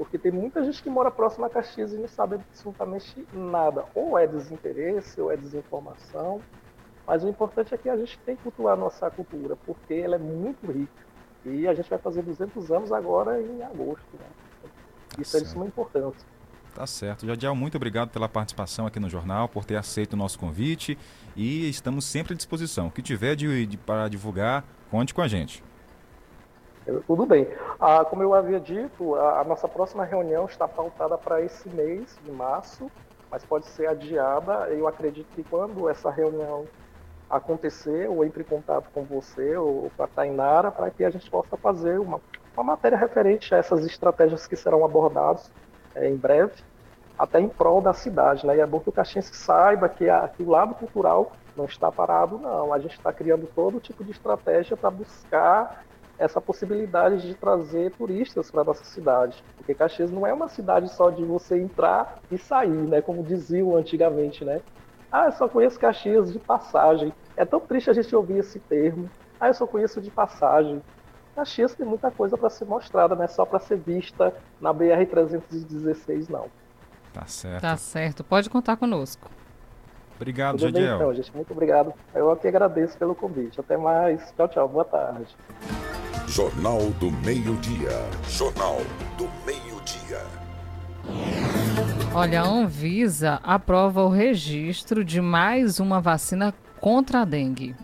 Porque tem muita gente que mora próximo a Caxias e não sabe absolutamente nada. Ou é desinteresse, ou é desinformação. Mas o importante é que a gente tem que cultuar a nossa cultura, porque ela é muito rica. E a gente vai fazer 200 anos agora em agosto. Né? Isso é de suma importância. Tá certo. Jadiel, muito obrigado pela participação aqui no jornal, por ter aceito o nosso convite e estamos sempre à disposição. O que tiver de, de, para divulgar, conte com a gente. Tudo bem. Ah, como eu havia dito, a, a nossa próxima reunião está pautada para esse mês de março, mas pode ser adiada. Eu acredito que quando essa reunião acontecer, eu entre em contato com você ou com a Tainara para que a gente possa fazer uma, uma matéria referente a essas estratégias que serão abordadas é, em breve, até em prol da cidade. Né? E é bom que o Caxiense saiba que, a, que o lado cultural não está parado, não. A gente está criando todo tipo de estratégia para buscar essa possibilidade de trazer turistas para nossa cidade, porque Caxias não é uma cidade só de você entrar e sair, né, como diziam antigamente, né? Ah, eu só conheço Caxias de passagem. É tão triste a gente ouvir esse termo. Ah, eu só conheço de passagem. Caxias tem muita coisa para ser mostrada, não é só para ser vista na BR 316, não. Tá certo. Tá certo. Pode contar conosco. Obrigado, Tudo bem, Jadiel. então, gente. Muito obrigado. Eu aqui agradeço pelo convite. Até mais. Tchau, tchau. Boa tarde. Jornal do Meio-Dia. Jornal do Meio-Dia. Olha, a Anvisa aprova o registro de mais uma vacina contra a dengue.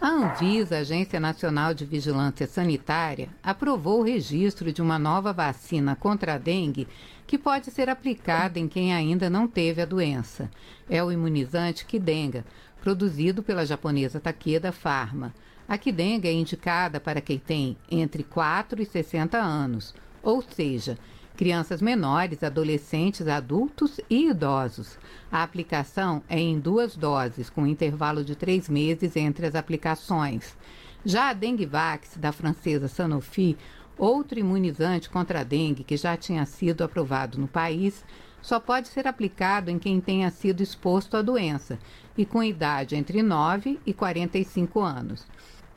A Anvisa, Agência Nacional de Vigilância Sanitária, aprovou o registro de uma nova vacina contra a dengue que pode ser aplicada em quem ainda não teve a doença. É o imunizante Kidenga, produzido pela japonesa Takeda Pharma. A Kidenga é indicada para quem tem entre 4 e 60 anos, ou seja, crianças menores, adolescentes, adultos e idosos. A aplicação é em duas doses, com intervalo de três meses entre as aplicações. Já a Dengvax, da francesa Sanofi, outro imunizante contra a dengue que já tinha sido aprovado no país, só pode ser aplicado em quem tenha sido exposto à doença e com idade entre 9 e 45 anos.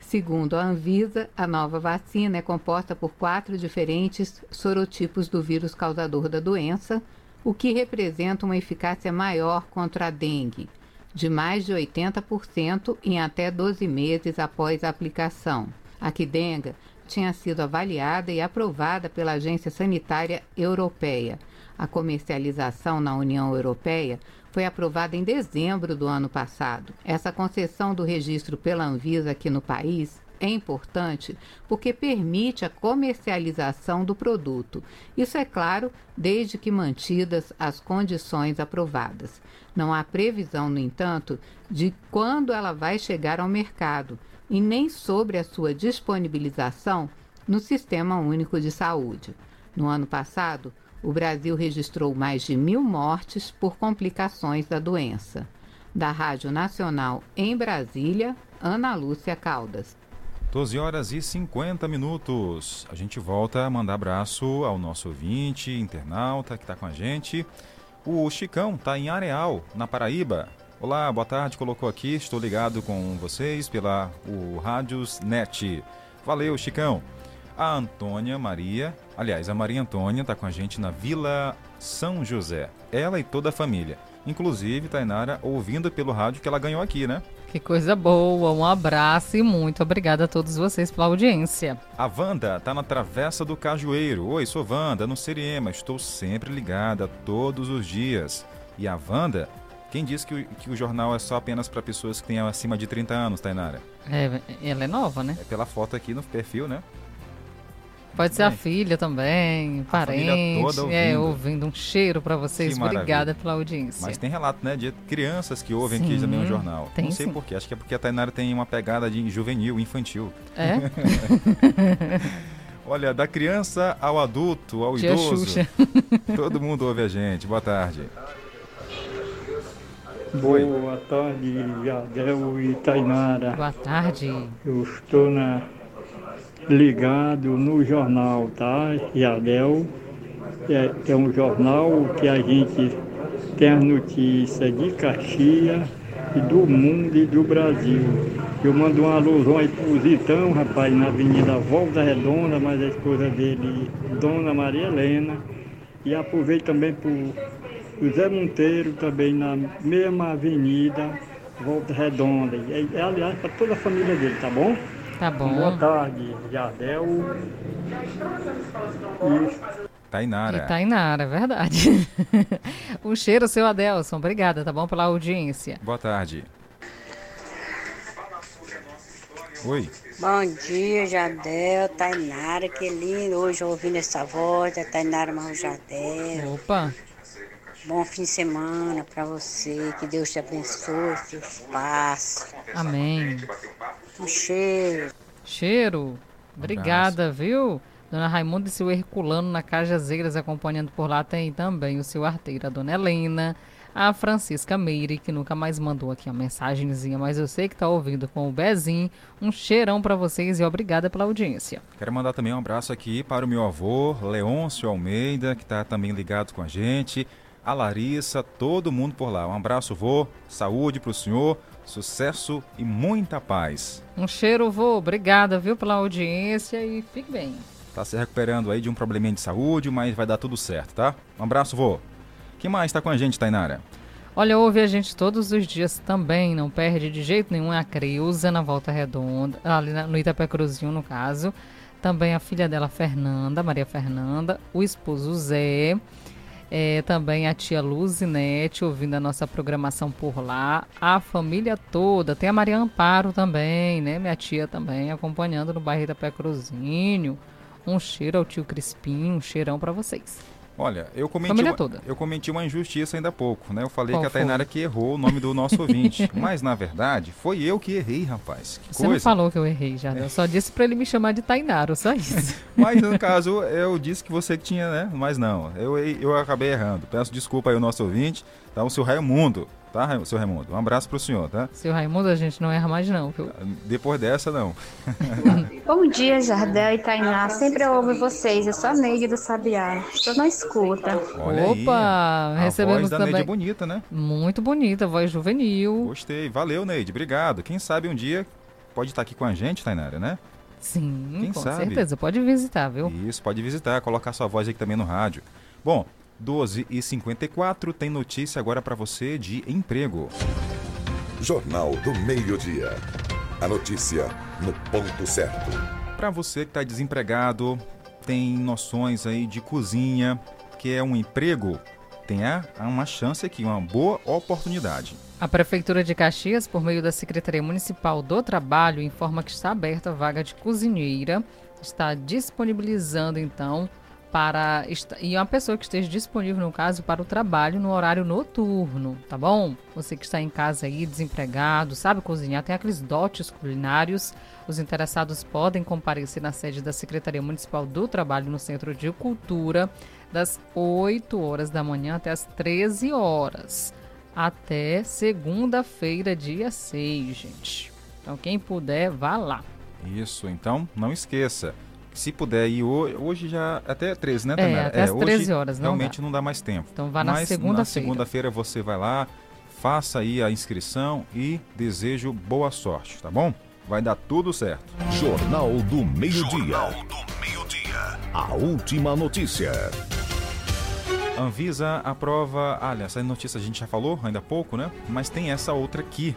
Segundo a Anvisa, a nova vacina é composta por quatro diferentes sorotipos do vírus causador da doença, o que representa uma eficácia maior contra a dengue, de mais de 80% em até 12 meses após a aplicação. A Quidenga tinha sido avaliada e aprovada pela Agência Sanitária Europeia. A comercialização na União Europeia foi aprovada em dezembro do ano passado. Essa concessão do registro pela Anvisa aqui no país é importante porque permite a comercialização do produto. Isso é claro, desde que mantidas as condições aprovadas. Não há previsão, no entanto, de quando ela vai chegar ao mercado e nem sobre a sua disponibilização no Sistema Único de Saúde. No ano passado, o Brasil registrou mais de mil mortes por complicações da doença. Da Rádio Nacional em Brasília, Ana Lúcia Caldas. 12 horas e 50 minutos. A gente volta a mandar abraço ao nosso ouvinte, internauta que está com a gente. O Chicão está em Areal, na Paraíba. Olá, boa tarde, colocou aqui, estou ligado com vocês pela o Rádios Net. Valeu, Chicão. A Antônia Maria, aliás, a Maria Antônia está com a gente na Vila São José. Ela e toda a família. Inclusive, Tainara, ouvindo pelo rádio que ela ganhou aqui, né? Que coisa boa, um abraço e muito obrigada a todos vocês pela audiência. A Wanda tá na Travessa do Cajueiro. Oi, sou Wanda, no Seriema. Estou sempre ligada todos os dias. E a Wanda, quem disse que o, que o jornal é só apenas para pessoas que têm acima de 30 anos, Tainara? É, ela é nova, né? É pela foto aqui no perfil, né? Pode ser a filha também, família parente. toda É, ouvindo. ouvindo. Um cheiro para vocês. Obrigada pela audiência. Mas tem relato, né, de crianças que ouvem aqui Sim, também o jornal. tem Não sei porquê, acho que é porque a Tainara tem uma pegada de juvenil, infantil. É? (laughs) (laughs) Olha, da criança ao adulto, ao Tia idoso. Xuxa. (laughs) Todo mundo ouve a gente. Boa tarde. Oi. Boa tarde, Jadel e Tainara. Boa tarde. Eu estou na, ligado no jornal, tá? Jadel. É, é um jornal que a gente tem as notícias de Caxias e do mundo e do Brasil. Eu mando uma alusão aí pro Zitão, rapaz, na Avenida Volta Redonda, mas a esposa dele, Dona Maria Helena. E aproveito também pro o Zé Monteiro, também na mesma avenida, Volta Redonda. E, aliás, para toda a família dele, tá bom? Tá bom. Boa tarde, Jardel. E Tainara. E Tainara, é verdade. (laughs) um cheiro, seu Adelson. Obrigada, tá bom, pela audiência. Boa tarde. Oi. Bom dia, Jadel, Tainara, que lindo hoje ouvindo essa voz da Tainara Marro Jadel. Opa! Bom fim de semana pra você, que Deus te abençoe, seus passos. Amém. Um cheiro. Cheiro. Obrigada, viu? Dona Raimunda e seu Herculano na Cajazeiras acompanhando por lá tem também o seu arteiro, a Dona Helena, a Francisca Meire, que nunca mais mandou aqui a mensagenzinha, mas eu sei que tá ouvindo com o Bezinho. Um cheirão pra vocês e obrigada pela audiência. Quero mandar também um abraço aqui para o meu avô, Leôncio Almeida, que está também ligado com a gente, a Larissa, todo mundo por lá. Um abraço, vô, saúde para o senhor, sucesso e muita paz. Um cheiro, vô. Obrigada, viu, pela audiência e fique bem. Tá se recuperando aí de um probleminha de saúde, mas vai dar tudo certo, tá? Um abraço, vô. Quem mais tá com a gente, Tainara? Olha, ouve a gente todos os dias também, não perde de jeito nenhum a Creuza na Volta Redonda, ali no Itapé Cruzinho, no caso. Também a filha dela, Fernanda, Maria Fernanda, o esposo Zé, é, também a tia Luzinete, ouvindo a nossa programação por lá, a família toda. Tem a Maria Amparo também, né? Minha tia também, acompanhando no bairro Itapé Cruzinho. Um cheiro ao tio Crispim, um cheirão pra vocês. Olha, eu cometi, uma, toda. eu cometi uma injustiça ainda há pouco, né? Eu falei Qual que a Tainara foi? que errou o nome do nosso ouvinte. (laughs) mas, na verdade, foi eu que errei, rapaz. Que Você não coisa. falou que eu errei já, né? Eu só disse pra ele me chamar de Tainaro, só isso. (laughs) Mas, no caso, eu disse que você que tinha, né? Mas não, eu, eu acabei errando. Peço desculpa aí ao nosso ouvinte, tá? O seu Raimundo, tá, seu Raimundo? Um abraço pro senhor, tá? Seu Raimundo, a gente não erra mais não, viu? Depois dessa, não. (laughs) Bom dia, Jardel e Tainá. Sempre eu ouvo vocês. Eu sou a Neide do Sabiá. Estou na escuta. Olha aí, Opa, a recebemos voz da também. Neide é bonita, né? Muito bonita, voz juvenil. Gostei. Valeu, Neide. Obrigado. Quem sabe um dia pode estar aqui com a gente, Tainara, né? Sim, Quem com sabe? certeza. Pode visitar, viu? Isso, pode visitar, colocar sua voz aqui também no rádio. Bom, 12h54 tem notícia agora para você de emprego. Jornal do Meio-Dia. A notícia no ponto certo. Para você que está desempregado, tem noções aí de cozinha, que é um emprego, tem uma chance aqui, uma boa oportunidade. A Prefeitura de Caxias, por meio da Secretaria Municipal do Trabalho, informa que está aberta a vaga de cozinheira. Está disponibilizando, então, para. E uma pessoa que esteja disponível, no caso, para o trabalho no horário noturno, tá bom? Você que está em casa aí, desempregado, sabe cozinhar, tem aqueles dotes culinários. Os interessados podem comparecer na sede da Secretaria Municipal do Trabalho no Centro de Cultura, das 8 horas da manhã até as 13 horas até segunda-feira, dia 6, gente. Então, quem puder, vá lá. Isso, então não esqueça. Se puder ir ho- hoje já até 13, né, É, Tainara? até às hoje 13 horas, não Realmente dá. não dá mais tempo. Então vá na segunda-feira. Na segunda-feira você vai lá, faça aí a inscrição e desejo boa sorte, tá bom? Vai dar tudo certo. Jornal do Meio-Dia. A última notícia. Anvisa aprova. Olha, essa notícia a gente já falou ainda há pouco, né? Mas tem essa outra aqui.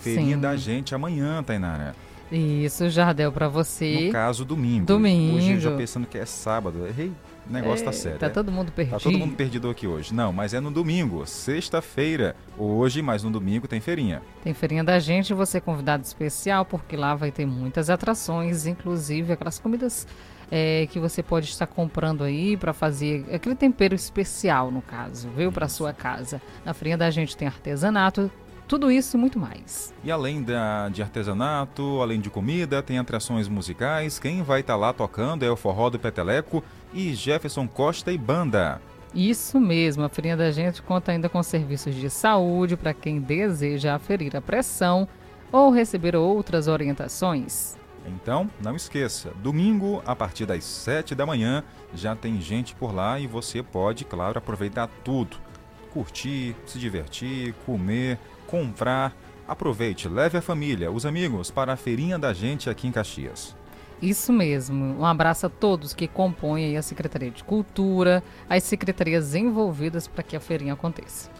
Feirinha Sim. da gente amanhã, Tainara. Isso, Jardel, para você. No caso, domingo. Domingo. Hoje eu já pensando que é sábado. Errei. O negócio tá sério. tá é. todo mundo Tá perdido. todo mundo perdido aqui hoje. Não, mas é no domingo, sexta-feira. Hoje, mas no domingo tem feirinha. Tem feirinha da gente, você é convidado especial, porque lá vai ter muitas atrações, inclusive aquelas comidas é, que você pode estar comprando aí para fazer aquele tempero especial, no caso, viu? Para sua casa. Na feirinha da gente tem artesanato, tudo isso e muito mais. E além da, de artesanato, além de comida, tem atrações musicais. Quem vai estar lá tocando é o Forró do Peteleco e Jefferson Costa e Banda. Isso mesmo, a feirinha da gente conta ainda com serviços de saúde para quem deseja aferir a pressão ou receber outras orientações. Então, não esqueça, domingo, a partir das 7 da manhã, já tem gente por lá e você pode, claro, aproveitar tudo. Curtir, se divertir, comer, comprar. Aproveite, leve a família, os amigos para a feirinha da gente aqui em Caxias. Isso mesmo. Um abraço a todos que compõem a Secretaria de Cultura, as secretarias envolvidas para que a feirinha aconteça.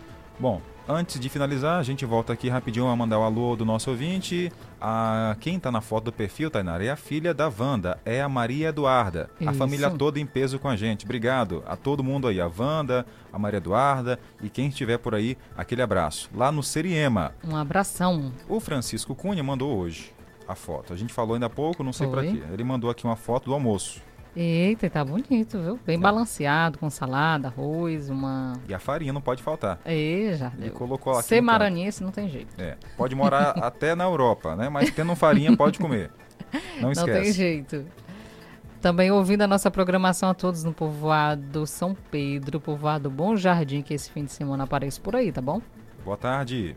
Bom, antes de finalizar, a gente volta aqui rapidinho a mandar o alô do nosso ouvinte. A, quem tá na foto do perfil, Tainara, é a filha da Wanda, é a Maria Eduarda. A Isso. família toda em peso com a gente. Obrigado a todo mundo aí, a Wanda, a Maria Eduarda e quem estiver por aí, aquele abraço. Lá no Seriema, Um abração. o Francisco Cunha mandou hoje a foto. A gente falou ainda há pouco, não sei Foi? quê. Ele mandou aqui uma foto do almoço. Eita, tá bonito, viu? Bem balanceado, com salada, arroz, uma. E a farinha não pode faltar. É, já. Ele deu. colocou aqui Ser maranhense não tem jeito. É, pode morar (laughs) até na Europa, né? Mas tendo farinha pode comer. Não Não esquece. tem jeito. Também ouvindo a nossa programação a todos no povoado São Pedro, povoado Bom Jardim, que esse fim de semana aparece por aí, tá bom? Boa tarde.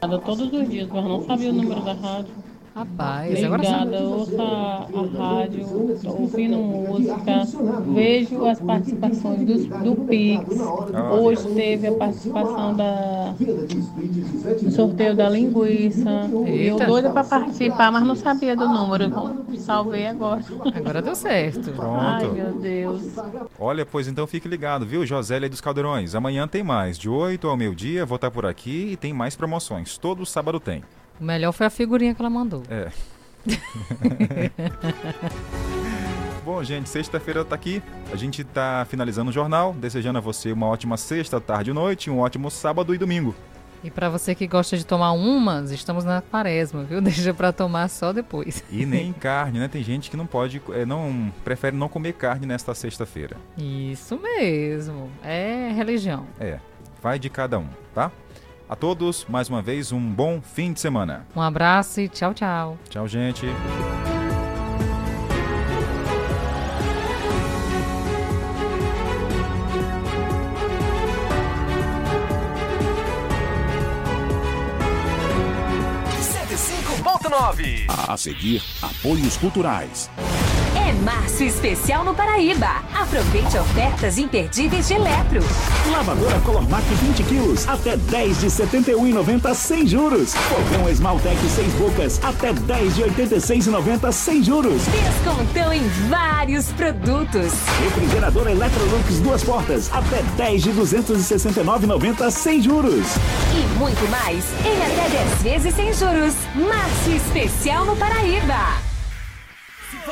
Todos os dias, mas não sabia o número da rádio. Rapaz. Ligada, ouço a, a rádio, ouvindo música, vejo as participações dos, do Pix. Hoje teve a participação da, do sorteio da linguiça. Eu Eita. doida para participar, mas não sabia do número. Salvei agora. Agora deu certo. Ai, Pronto. meu Deus. Olha, pois então fique ligado, viu, Josélia dos Caldeirões? Amanhã tem mais, de 8 ao meio-dia, vou estar por aqui e tem mais promoções. Todo sábado tem. O melhor foi a figurinha que ela mandou. É. (laughs) Bom, gente, sexta-feira tá aqui. A gente tá finalizando o jornal, desejando a você uma ótima sexta, tarde e noite, um ótimo sábado e domingo. E pra você que gosta de tomar umas, estamos na quaresma, viu? (laughs) Deixa pra tomar só depois. E nem (laughs) carne, né? Tem gente que não pode, é, não prefere não comer carne nesta sexta-feira. Isso mesmo. É religião. É, vai de cada um, tá? A todos, mais uma vez, um bom fim de semana. Um abraço e tchau, tchau. Tchau, gente. A seguir, apoios culturais. É março especial no Paraíba. Aproveite ofertas imperdíveis de Eletro. Lavadora Colormac 20 quilos, até 10 de R$ 71,90 sem juros. Fogão Esmaltec 6 bocas, até 10 de R$ 86,90 sem juros. Descontão em vários produtos. Refrigerador Electrolux duas portas, até 10 de R$ 269,90 sem juros. E muito mais em até 10 vezes sem juros. Março especial no Paraíba.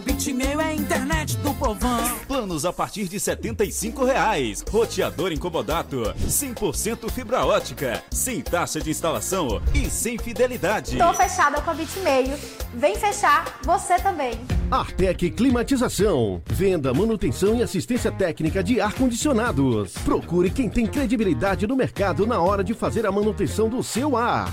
Bitmail é a internet do povão. Planos a partir de 75 reais. Roteador incomodato, 100% fibra ótica, sem taxa de instalação e sem fidelidade. Tô fechada com a Bitmeio. Vem fechar você também. Artec Climatização. Venda, manutenção e assistência técnica de ar-condicionados. Procure quem tem credibilidade no mercado na hora de fazer a manutenção do seu ar.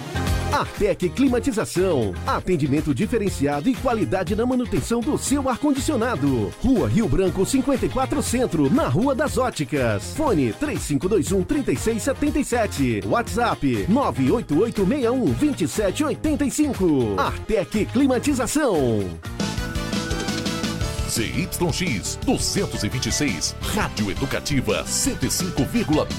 Artec Climatização. Atendimento diferenciado e qualidade na manutenção do seu ar-condicionado. Rua Rio Branco 54 Centro, na Rua das Óticas. Fone 3521 3677. WhatsApp 98861 2785. Artec Climatização. ZYX 226, Rádio Educativa 105,9